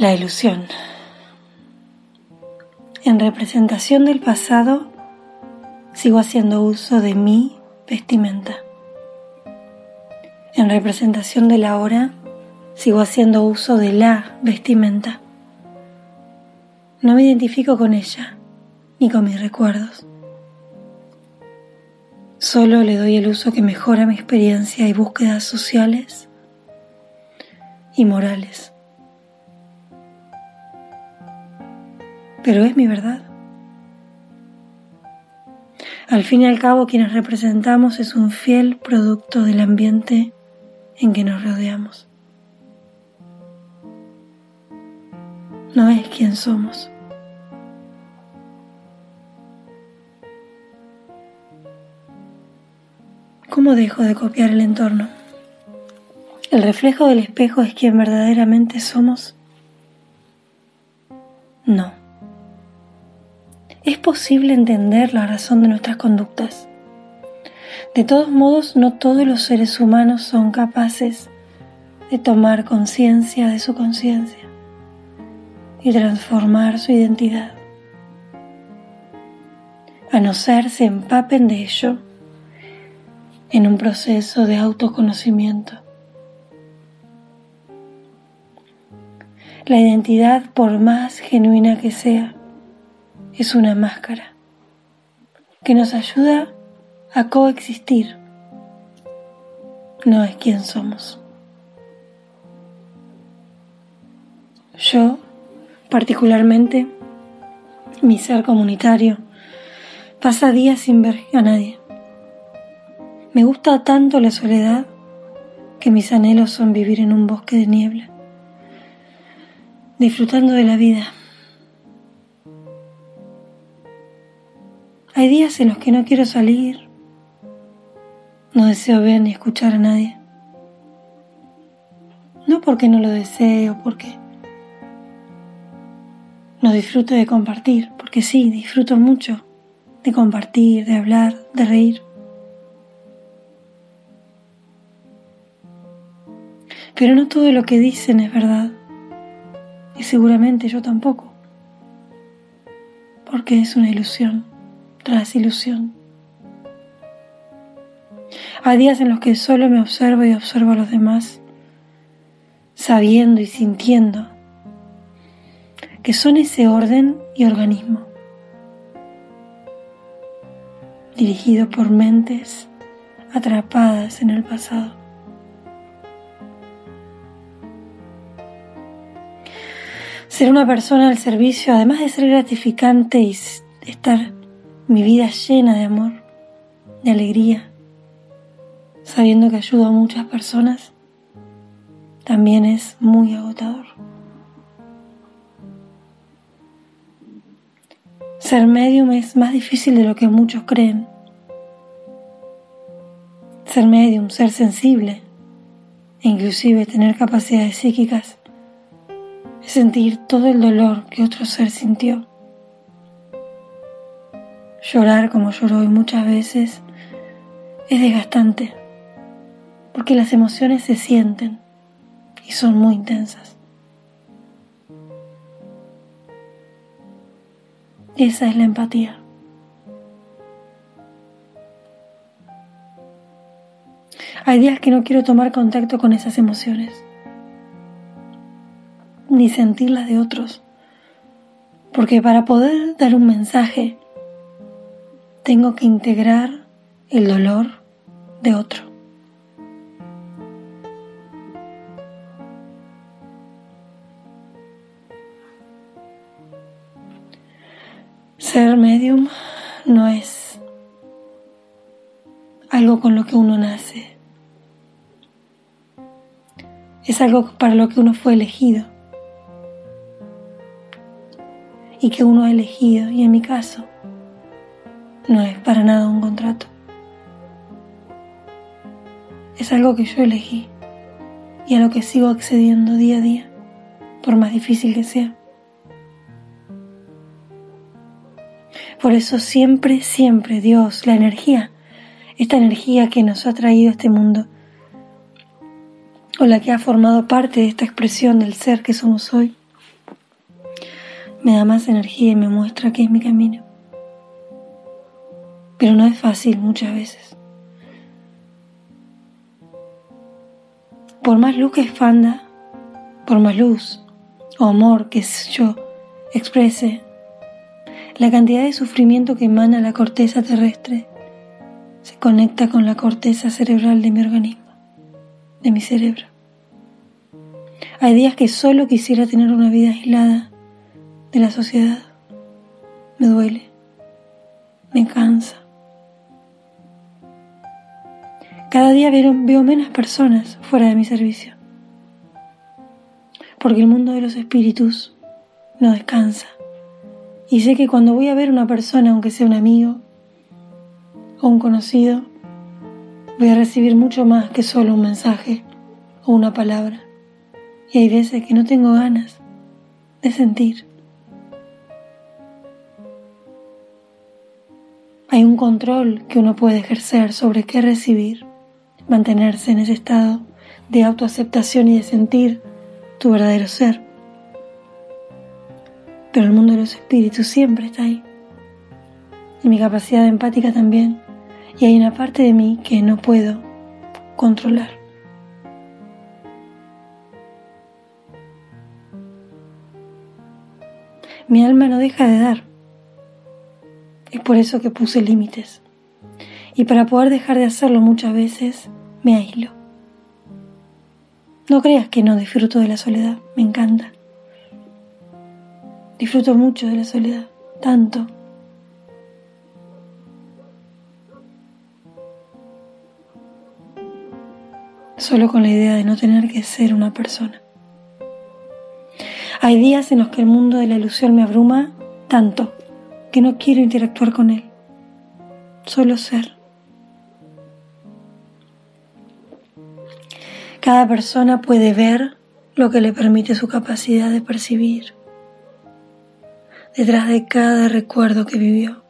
La ilusión. En representación del pasado, sigo haciendo uso de mi vestimenta. En representación del ahora, sigo haciendo uso de la vestimenta. No me identifico con ella ni con mis recuerdos. Solo le doy el uso que mejora mi experiencia y búsquedas sociales y morales. Pero es mi verdad. Al fin y al cabo, quienes representamos es un fiel producto del ambiente en que nos rodeamos. No es quien somos. ¿Cómo dejo de copiar el entorno? ¿El reflejo del espejo es quien verdaderamente somos? No. Posible entender la razón de nuestras conductas. De todos modos, no todos los seres humanos son capaces de tomar conciencia de su conciencia y transformar su identidad. A no ser se empapen de ello en un proceso de autoconocimiento. La identidad, por más genuina que sea, es una máscara que nos ayuda a coexistir. No es quien somos. Yo, particularmente, mi ser comunitario, pasa días sin ver a nadie. Me gusta tanto la soledad que mis anhelos son vivir en un bosque de niebla disfrutando de la vida. Hay días en los que no quiero salir, no deseo ver ni escuchar a nadie. No porque no lo desee o porque no disfruto de compartir, porque sí, disfruto mucho de compartir, de hablar, de reír. Pero no todo lo que dicen es verdad y seguramente yo tampoco, porque es una ilusión tras ilusión. Hay días en los que solo me observo y observo a los demás, sabiendo y sintiendo que son ese orden y organismo, dirigido por mentes atrapadas en el pasado. ser una persona al servicio, además de ser gratificante y estar mi vida llena de amor, de alegría, sabiendo que ayudo a muchas personas, también es muy agotador. Ser medium es más difícil de lo que muchos creen. Ser medium, ser sensible e inclusive tener capacidades psíquicas es sentir todo el dolor que otro ser sintió. Llorar como lloró hoy muchas veces es desgastante, porque las emociones se sienten y son muy intensas. Esa es la empatía. Hay días que no quiero tomar contacto con esas emociones ni sentir las de otros. Porque para poder dar un mensaje, tengo que integrar el dolor de otro. Ser medium no es algo con lo que uno nace. Es algo para lo que uno fue elegido y que uno ha elegido y en mi caso no es para nada un contrato. Es algo que yo elegí y a lo que sigo accediendo día a día, por más difícil que sea. Por eso siempre, siempre Dios, la energía, esta energía que nos ha traído a este mundo, o la que ha formado parte de esta expresión del ser que somos hoy, me da más energía y me muestra que es mi camino. Pero no es fácil muchas veces. Por más luz que expanda, por más luz o amor que yo exprese, la cantidad de sufrimiento que emana la corteza terrestre se conecta con la corteza cerebral de mi organismo, de mi cerebro. Hay días que solo quisiera tener una vida aislada de la sociedad. Me duele, me cansa. Cada día veo, menos personas fuera de mi servicio, porque el mundo de los espíritus no descansa. Y sé que cuando voy a ver una persona, aunque sea un amigo o un conocido, voy a recibir mucho más que solo un mensaje o una palabra. Y hay veces que no tengo ganas de sentir. Hay un control que uno puede ejercer sobre qué recibir, mantenerse en ese estado de autoaceptación y de sentir tu verdadero ser. Pero el mundo de los espíritus siempre está ahí. Y mi capacidad empática también. Y hay una parte de mí que no puedo controlar. Mi alma no deja de dar. Es por eso que puse límites. Y para poder dejar de hacerlo muchas veces, me aíslo. No creas que no disfruto de la soledad, me encanta. Disfruto mucho de la soledad, tanto. Solo con la idea de no tener que ser una persona. Hay días en los que el mundo de la ilusión me abruma tanto que no quiero interactuar con él, solo ser. Cada persona puede ver lo que le permite su capacidad de percibir detrás de cada recuerdo que vivió.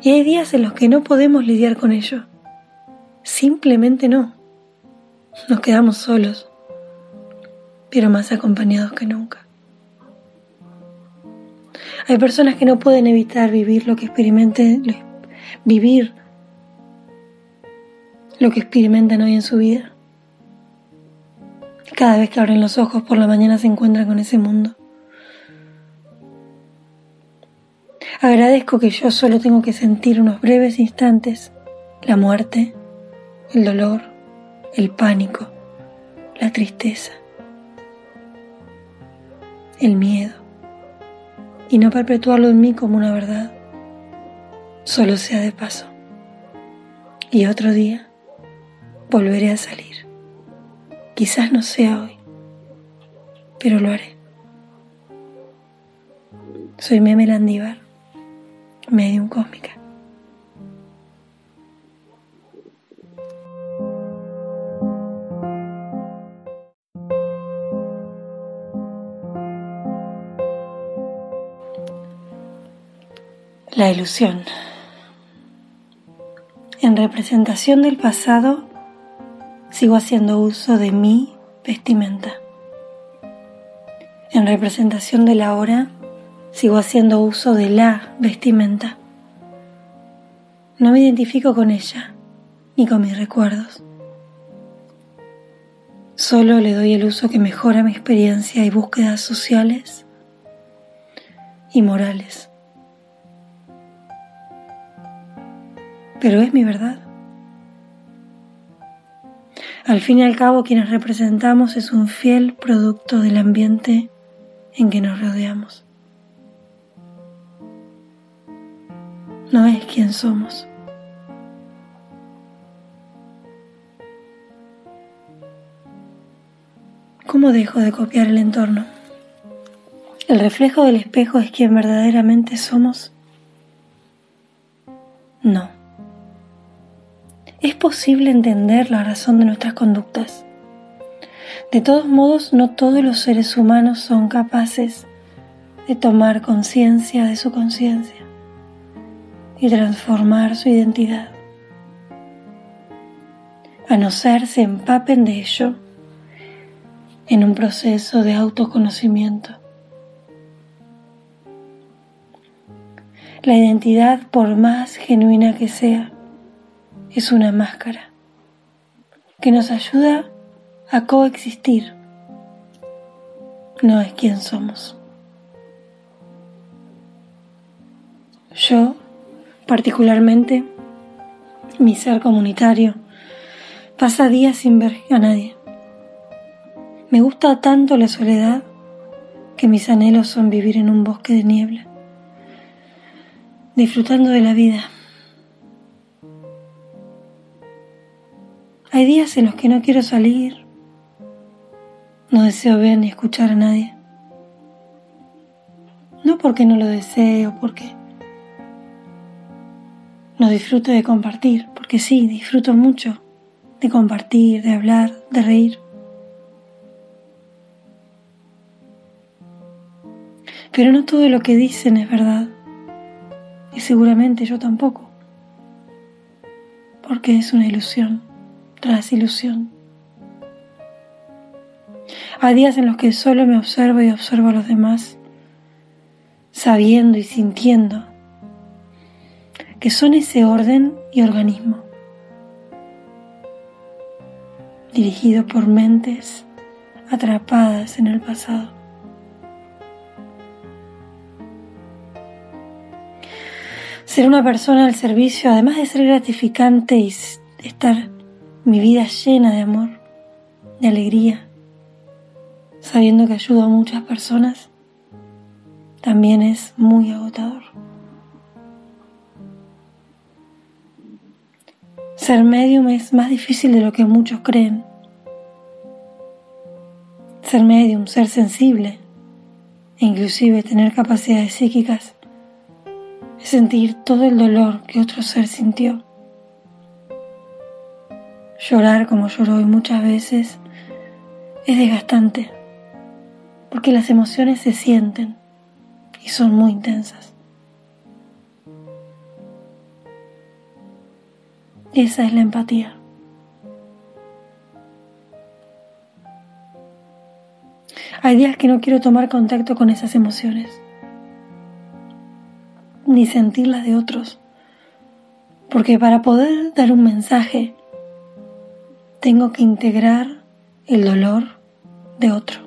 Y hay días en los que no podemos lidiar con ello. Simplemente no. Nos quedamos solos, pero más acompañados que nunca. Hay personas que no pueden evitar vivir lo que experimenten, vivir lo que experimentan hoy en su vida. Cada vez que abren los ojos por la mañana se encuentran con ese mundo. Agradezco que yo solo tengo que sentir unos breves instantes la muerte, el dolor, el pánico, la tristeza, el miedo, y no perpetuarlo en mí como una verdad, solo sea de paso. Y otro día volveré a salir. Quizás no sea hoy, pero lo haré. Soy Meme Landívar, medium cósmica. La ilusión. En representación del pasado, sigo haciendo uso de mi vestimenta. En representación de la hora, sigo haciendo uso de la vestimenta. No me identifico con ella ni con mis recuerdos. Solo le doy el uso que mejora mi experiencia y búsquedas sociales y morales. Pero es mi verdad. Al fin y al cabo, quienes representamos es un fiel producto del ambiente en que nos rodeamos. No es quien somos. ¿Cómo dejo de copiar el entorno? ¿El reflejo del espejo es quien verdaderamente somos? No. Es posible entender la razón de nuestras conductas. De todos modos, no todos los seres humanos son capaces de tomar conciencia de su conciencia y transformar su identidad. A no ser se empapen de ello en un proceso de autoconocimiento. La identidad, por más genuina que sea, es una máscara que nos ayuda a coexistir. No es quien somos. Yo, particularmente, mi ser comunitario, pasa días sin ver a nadie. Me gusta tanto la soledad que mis anhelos son vivir en un bosque de niebla, disfrutando de la vida. Hay días en los que no quiero salir, no deseo ver ni escuchar a nadie. No porque no lo deseo, porque no disfruto de compartir, porque sí, disfruto mucho de compartir, de hablar, de reír. Pero no todo lo que dicen es verdad. Y seguramente yo tampoco. Porque es una ilusión tras ilusión. Hay días en los que solo me observo y observo a los demás, sabiendo y sintiendo que son ese orden y organismo, dirigido por mentes atrapadas en el pasado. Ser una persona al servicio, además de ser gratificante y estar mi vida llena de amor, de alegría, sabiendo que ayudo a muchas personas, también es muy agotador. Ser medium es más difícil de lo que muchos creen. Ser medium, ser sensible e inclusive tener capacidades psíquicas es sentir todo el dolor que otro ser sintió. Llorar como lloró hoy muchas veces es desgastante porque las emociones se sienten y son muy intensas. Esa es la empatía. Hay días que no quiero tomar contacto con esas emociones, ni sentirlas de otros, porque para poder dar un mensaje tengo que integrar el dolor de otro.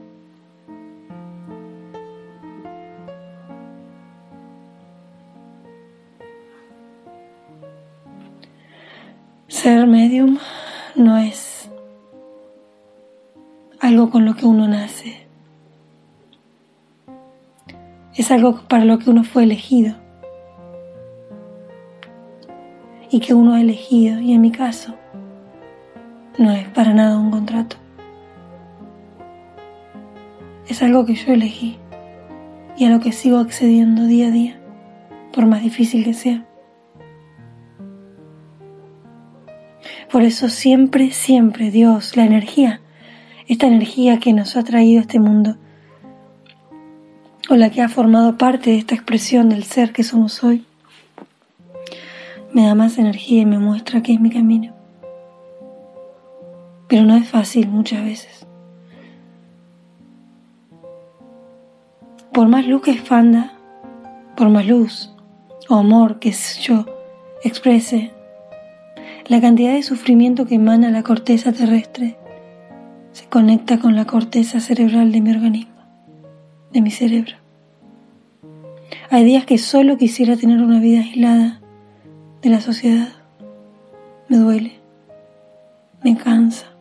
Ser medium no es algo con lo que uno nace. Es algo para lo que uno fue elegido. Y que uno ha elegido, y en mi caso, no es para nada un contrato. Es algo que yo elegí y a lo que sigo accediendo día a día, por más difícil que sea. Por eso siempre, siempre Dios, la energía, esta energía que nos ha traído a este mundo, o la que ha formado parte de esta expresión del ser que somos hoy, me da más energía y me muestra que es mi camino. Pero no es fácil muchas veces. Por más luz que expanda, por más luz o amor que yo exprese, la cantidad de sufrimiento que emana la corteza terrestre se conecta con la corteza cerebral de mi organismo, de mi cerebro. Hay días que solo quisiera tener una vida aislada de la sociedad. Me duele, me cansa.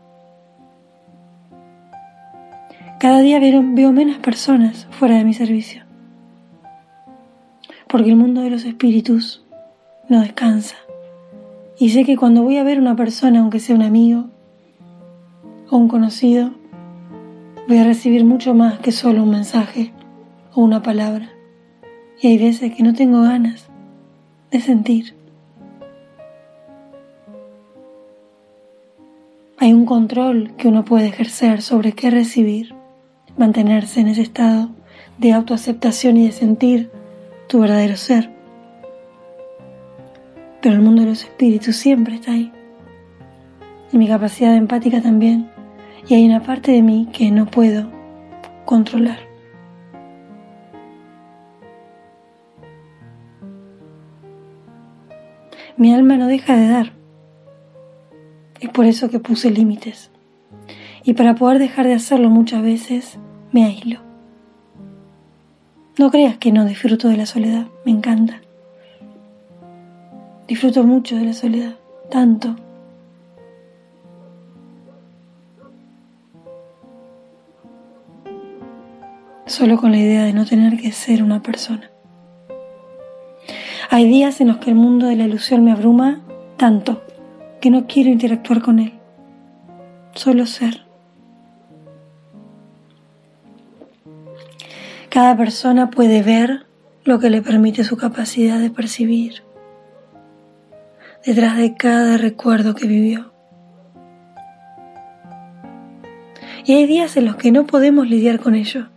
Cada día veo, menos personas fuera de mi servicio, porque el mundo de los espíritus no descansa. Y sé que cuando voy a ver una persona, aunque sea un amigo o un conocido, voy a recibir mucho más que solo un mensaje o una palabra. Y hay veces que no tengo ganas de sentir. Hay un control que uno puede ejercer sobre qué recibir, mantenerse en ese estado de autoaceptación y de sentir tu verdadero ser pero el mundo de los espíritus siempre está ahí. Y mi capacidad empática también. Y hay una parte de mí que no puedo controlar. Mi alma no deja de dar. Es por eso que puse límites. Y para poder dejar de hacerlo muchas veces, me aíslo. No creas que no disfruto de la soledad, me encanta. Disfruto mucho de la soledad, tanto. Solo con la idea de no tener que ser una persona. Hay días en los que el mundo de la ilusión me abruma tanto que no quiero interactuar con él. Solo ser. Cada persona puede ver lo que le permite su capacidad de percibir detrás de cada recuerdo que vivió. Y hay días en los que no podemos lidiar con ello.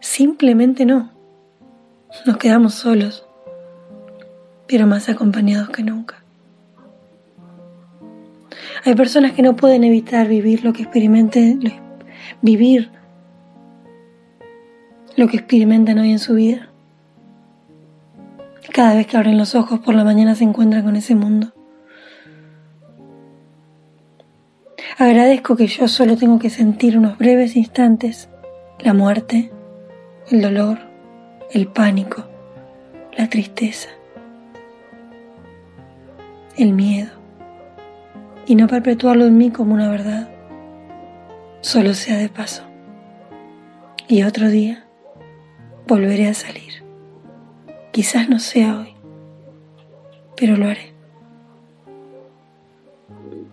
Simplemente no. Nos quedamos solos, pero más acompañados que nunca. Hay personas que no pueden evitar vivir lo que experimenten, vivir lo que experimentan hoy en su vida. Cada vez que abren los ojos por la mañana se encuentran con ese mundo. Agradezco que yo solo tengo que sentir unos breves instantes la muerte, el dolor, el pánico, la tristeza, el miedo, y no perpetuarlo en mí como una verdad, solo sea de paso. Y otro día volveré a salir. Quizás no sea hoy, pero lo haré.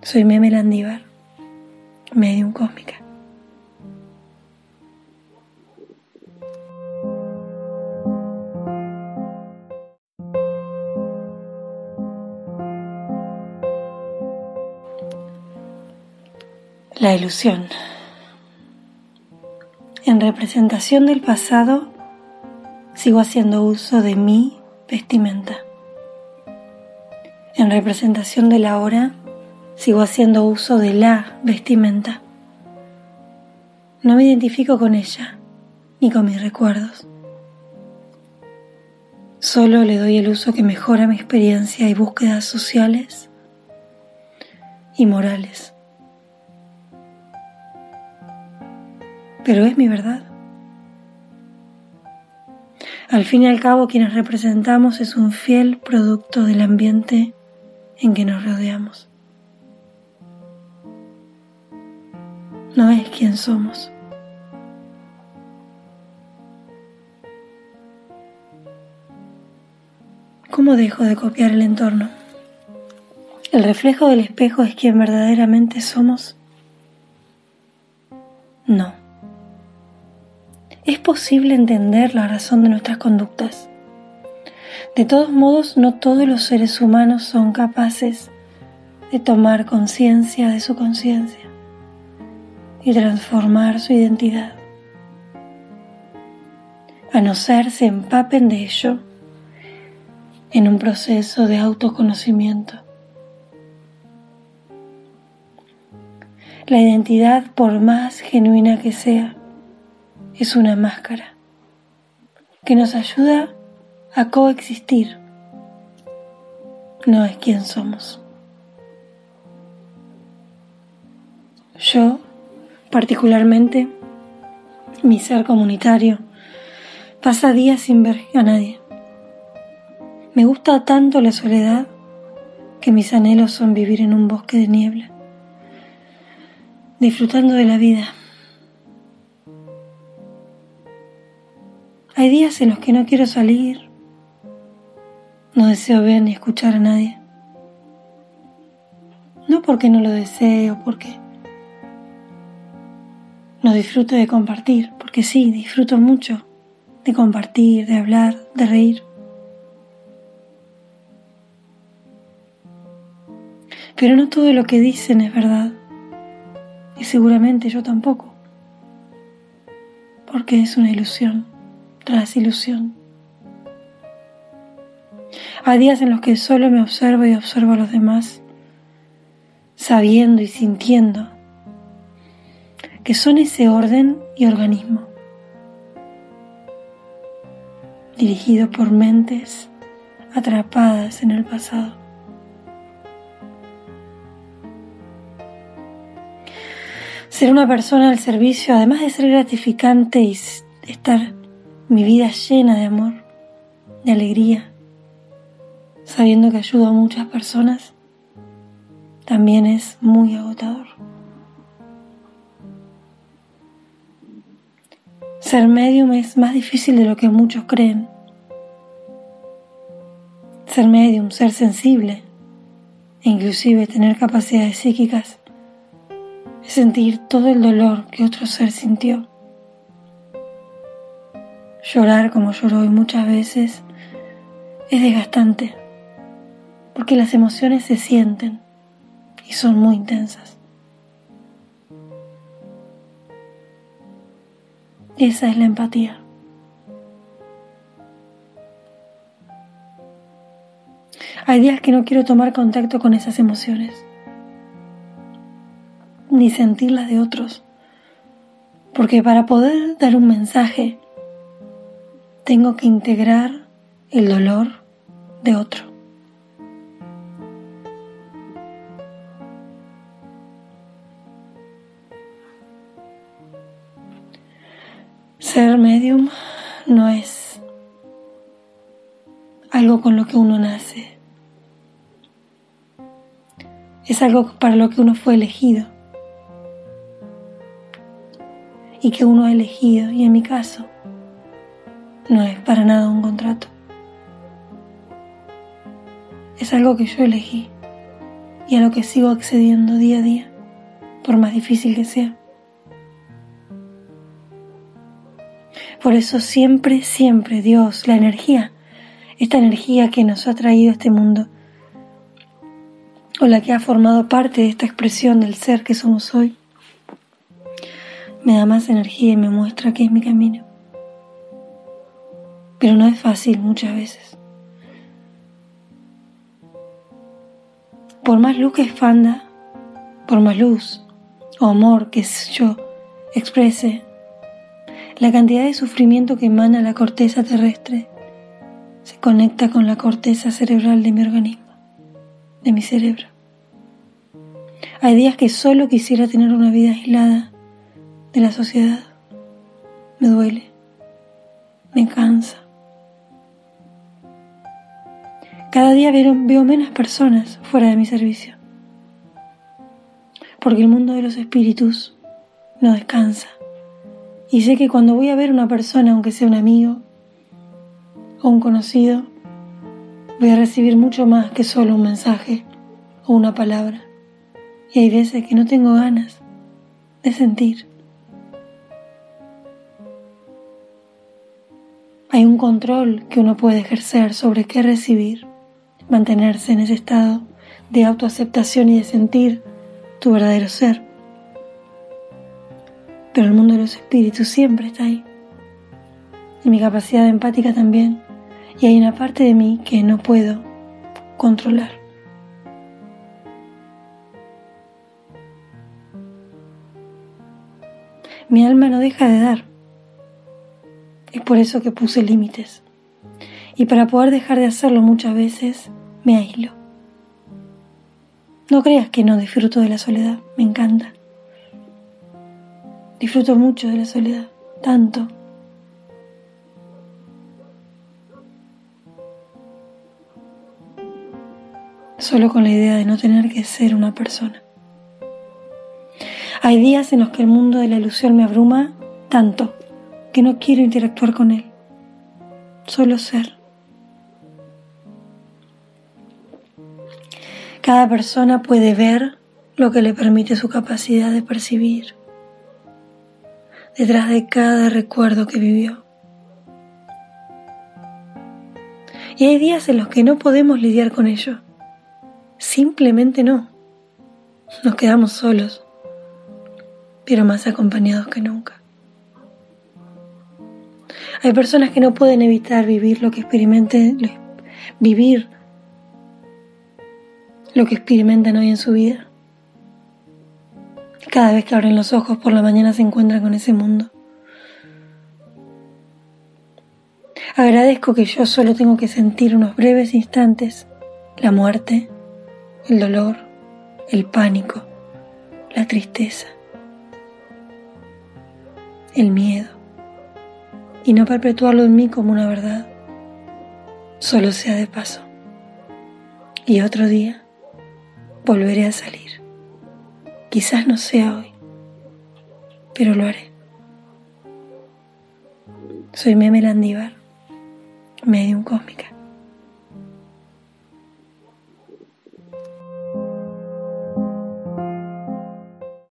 Soy Meme Landívar, medium cósmica. La ilusión. En representación del pasado, sigo haciendo uso de mi vestimenta. En representación de la hora, sigo haciendo uso de la vestimenta. No me identifico con ella ni con mis recuerdos. Solo le doy el uso que mejora mi experiencia y búsquedas sociales y morales. Pero es mi verdad. Al fin y al cabo, quienes representamos es un fiel producto del ambiente en que nos rodeamos. No es quien somos. ¿Cómo dejo de copiar el entorno? ¿El reflejo del espejo es quien verdaderamente somos? No es posible entender la razón de nuestras conductas. De todos modos, no todos los seres humanos son capaces de tomar conciencia de su conciencia y transformar su identidad. A no ser se empapen de ello en un proceso de autoconocimiento. La identidad, por más genuina que sea, es una máscara que nos ayuda a coexistir. No es quien somos. Yo, particularmente, mi ser comunitario, pasa días sin ver a nadie. Me gusta tanto la soledad que mis anhelos son vivir en un bosque de niebla, disfrutando de la vida Hay días en los que no quiero salir, no deseo ver ni escuchar a nadie. No porque no lo desee o porque no disfruto de compartir, porque sí, disfruto mucho de compartir, de hablar, de reír. Pero no todo lo que dicen es verdad. Y seguramente yo tampoco. Porque es una ilusión tras ilusión. Hay días en los que solo me observo y observo a los demás, sabiendo y sintiendo que son ese orden y organismo, dirigido por mentes atrapadas en el pasado. Ser una persona al servicio, además de ser gratificante y estar mi vida llena de amor, de alegría, sabiendo que ayudo a muchas personas, también es muy agotador. Ser medium es más difícil de lo que muchos creen. Ser medium, ser sensible e inclusive tener capacidades psíquicas es sentir todo el dolor que otro ser sintió. Llorar como lloró y muchas veces es desgastante porque las emociones se sienten y son muy intensas. Esa es la empatía. Hay días que no quiero tomar contacto con esas emociones, ni sentirlas de otros, porque para poder dar un mensaje tengo que integrar el dolor de otro. Ser medium no es algo con lo que uno nace. Es algo para lo que uno fue elegido. Y que uno ha elegido, y en mi caso, no es para nada un contrato. Es algo que yo elegí y a lo que sigo accediendo día a día, por más difícil que sea. Por eso siempre, siempre Dios, la energía, esta energía que nos ha traído a este mundo, o la que ha formado parte de esta expresión del ser que somos hoy, me da más energía y me muestra que es mi camino. Pero no es fácil muchas veces. Por más luz que expanda, por más luz o amor que yo exprese, la cantidad de sufrimiento que emana la corteza terrestre se conecta con la corteza cerebral de mi organismo, de mi cerebro. Hay días que solo quisiera tener una vida aislada de la sociedad. Me duele, me cansa. Cada día veo, veo menos personas fuera de mi servicio, porque el mundo de los espíritus no descansa. Y sé que cuando voy a ver una persona, aunque sea un amigo o un conocido, voy a recibir mucho más que solo un mensaje o una palabra. Y hay veces que no tengo ganas de sentir. Hay un control que uno puede ejercer sobre qué recibir, mantenerse en ese estado de autoaceptación y de sentir tu verdadero ser pero el mundo de los espíritus siempre está ahí. Y mi capacidad empática también. Y hay una parte de mí que no puedo controlar. Mi alma no deja de dar. Es por eso que puse límites. Y para poder dejar de hacerlo muchas veces, me aíslo. No creas que no disfruto de la soledad, me encanta. Disfruto mucho de la soledad, tanto. Solo con la idea de no tener que ser una persona. Hay días en los que el mundo de la ilusión me abruma tanto que no quiero interactuar con él. Solo ser. Cada persona puede ver lo que le permite su capacidad de percibir detrás de cada recuerdo que vivió. Y hay días en los que no podemos lidiar con ello. Simplemente no. Nos quedamos solos, pero más acompañados que nunca. Hay personas que no pueden evitar vivir lo que experimenten, vivir lo que experimentan hoy en su vida Cada vez que abren los ojos por la mañana se encuentran con ese mundo. Agradezco que yo solo tengo que sentir unos breves instantes la muerte, el dolor, el pánico, la tristeza, el miedo, y no perpetuarlo en mí como una verdad, solo sea de paso. Y otro día volveré a salir. Quizás no sea hoy, pero lo haré. Soy Meme Landívar, medium cósmica.